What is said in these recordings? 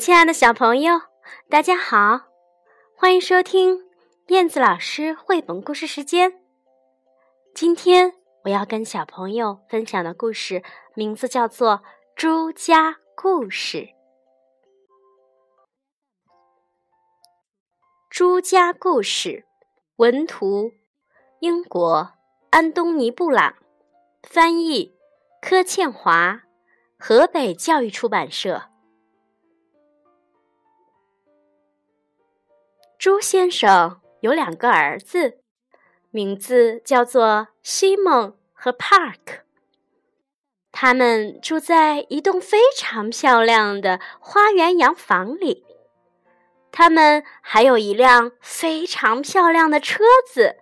亲爱的小朋友，大家好，欢迎收听燕子老师绘本故事时间。今天我要跟小朋友分享的故事名字叫做《朱家故事》。朱家故事，文图，英国安东尼·布朗，翻译，柯倩华，河北教育出版社。朱先生有两个儿子，名字叫做西蒙和 Park。他们住在一栋非常漂亮的花园洋房里。他们还有一辆非常漂亮的车子，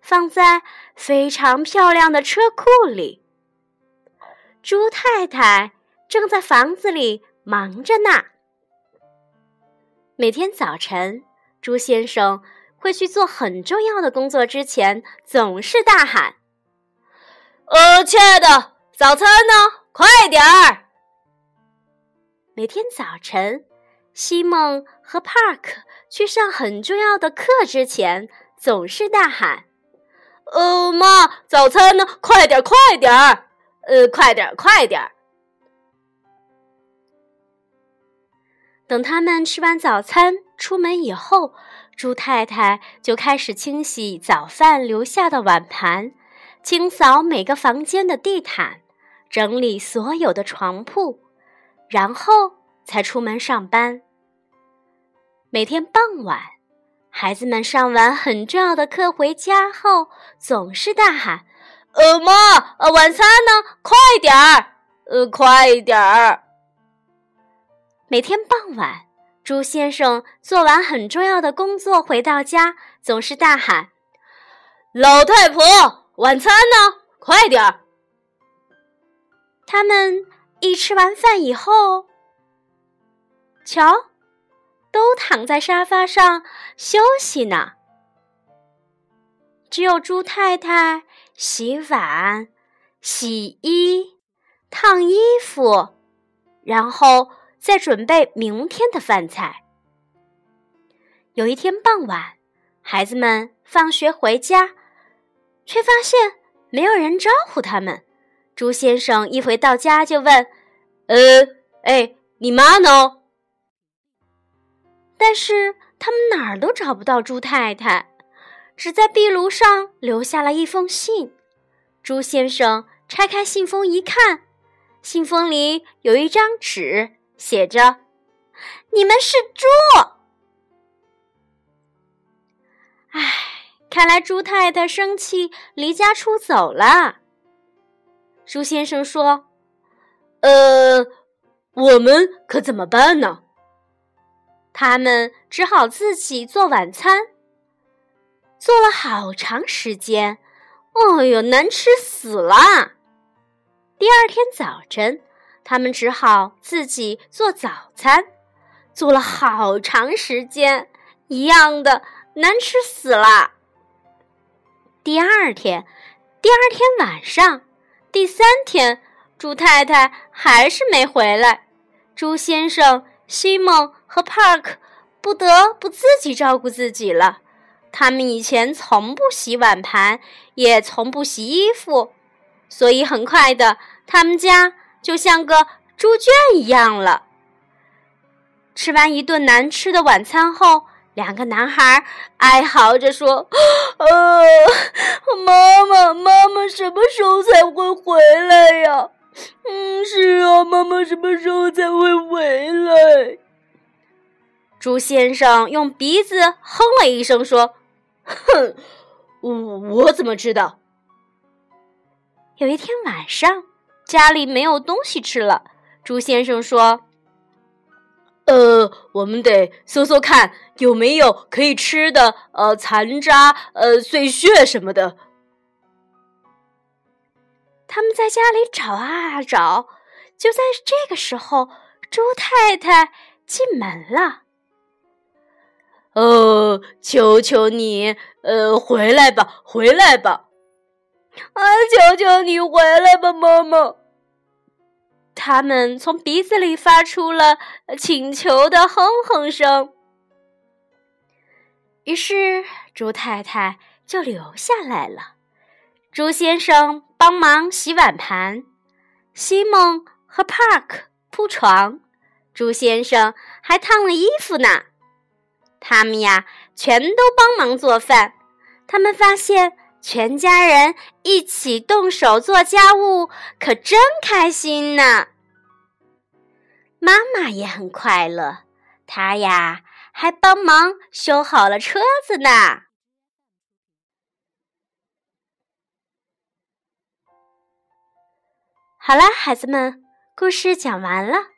放在非常漂亮的车库里。朱太太正在房子里忙着呢。每天早晨。朱先生会去做很重要的工作之前，总是大喊：“呃，亲爱的，早餐呢？快点儿！”每天早晨，西蒙和帕克去上很重要的课之前，总是大喊：“呃，妈，早餐呢？快点儿，快点儿！呃，快点儿，快点儿！”等他们吃完早餐出门以后，猪太太就开始清洗早饭留下的碗盘，清扫每个房间的地毯，整理所有的床铺，然后才出门上班。每天傍晚，孩子们上完很重要的课回家后，总是大喊：“呃，妈，呃，晚餐呢？快点儿，呃，快点儿！”每天傍晚，朱先生做完很重要的工作回到家，总是大喊：“老太婆，晚餐呢？快点儿！”他们一吃完饭以后，瞧，都躺在沙发上休息呢。只有朱太太洗碗、洗衣、烫衣服，然后。在准备明天的饭菜。有一天傍晚，孩子们放学回家，却发现没有人招呼他们。朱先生一回到家就问：“呃，哎，你妈呢？”但是他们哪儿都找不到朱太太，只在壁炉上留下了一封信。朱先生拆开信封一看，信封里有一张纸。写着：“你们是猪。”唉，看来猪太太生气，离家出走了。猪先生说：“呃，我们可怎么办呢？”他们只好自己做晚餐，做了好长时间。哦哟，难吃死了！第二天早晨。他们只好自己做早餐，做了好长时间，一样的难吃死了。第二天，第二天晚上，第三天，猪太太还是没回来。猪先生、西蒙和 Park 不得不自己照顾自己了。他们以前从不洗碗盘，也从不洗衣服，所以很快的，他们家。就像个猪圈一样了。吃完一顿难吃的晚餐后，两个男孩哀嚎着说：“呃，妈妈，妈妈什么时候才会回来呀？嗯，是啊，妈妈什么时候才会回来？”猪先生用鼻子哼了一声说：“哼，我我怎么知道？”有一天晚上。家里没有东西吃了，猪先生说：“呃，我们得搜搜看有没有可以吃的，呃，残渣、呃，碎屑什么的。”他们在家里找啊找，就在这个时候，猪太太进门了。“哦，求求你，呃，回来吧，回来吧！”啊！求求你回来吧，妈妈！他们从鼻子里发出了请求的哼哼声。于是，猪太太就留下来了。猪先生帮忙洗碗盘，西蒙和 Park 铺床，猪先生还烫了衣服呢。他们呀，全都帮忙做饭。他们发现，全家人一起动手做家务，可真开心呢。妈妈也很快乐，她呀还帮忙修好了车子呢。好了，孩子们，故事讲完了。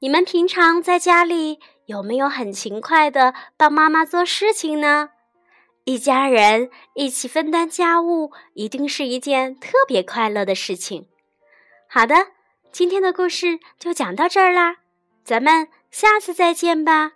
你们平常在家里有没有很勤快的帮妈妈做事情呢？一家人一起分担家务，一定是一件特别快乐的事情。好的，今天的故事就讲到这儿啦，咱们下次再见吧。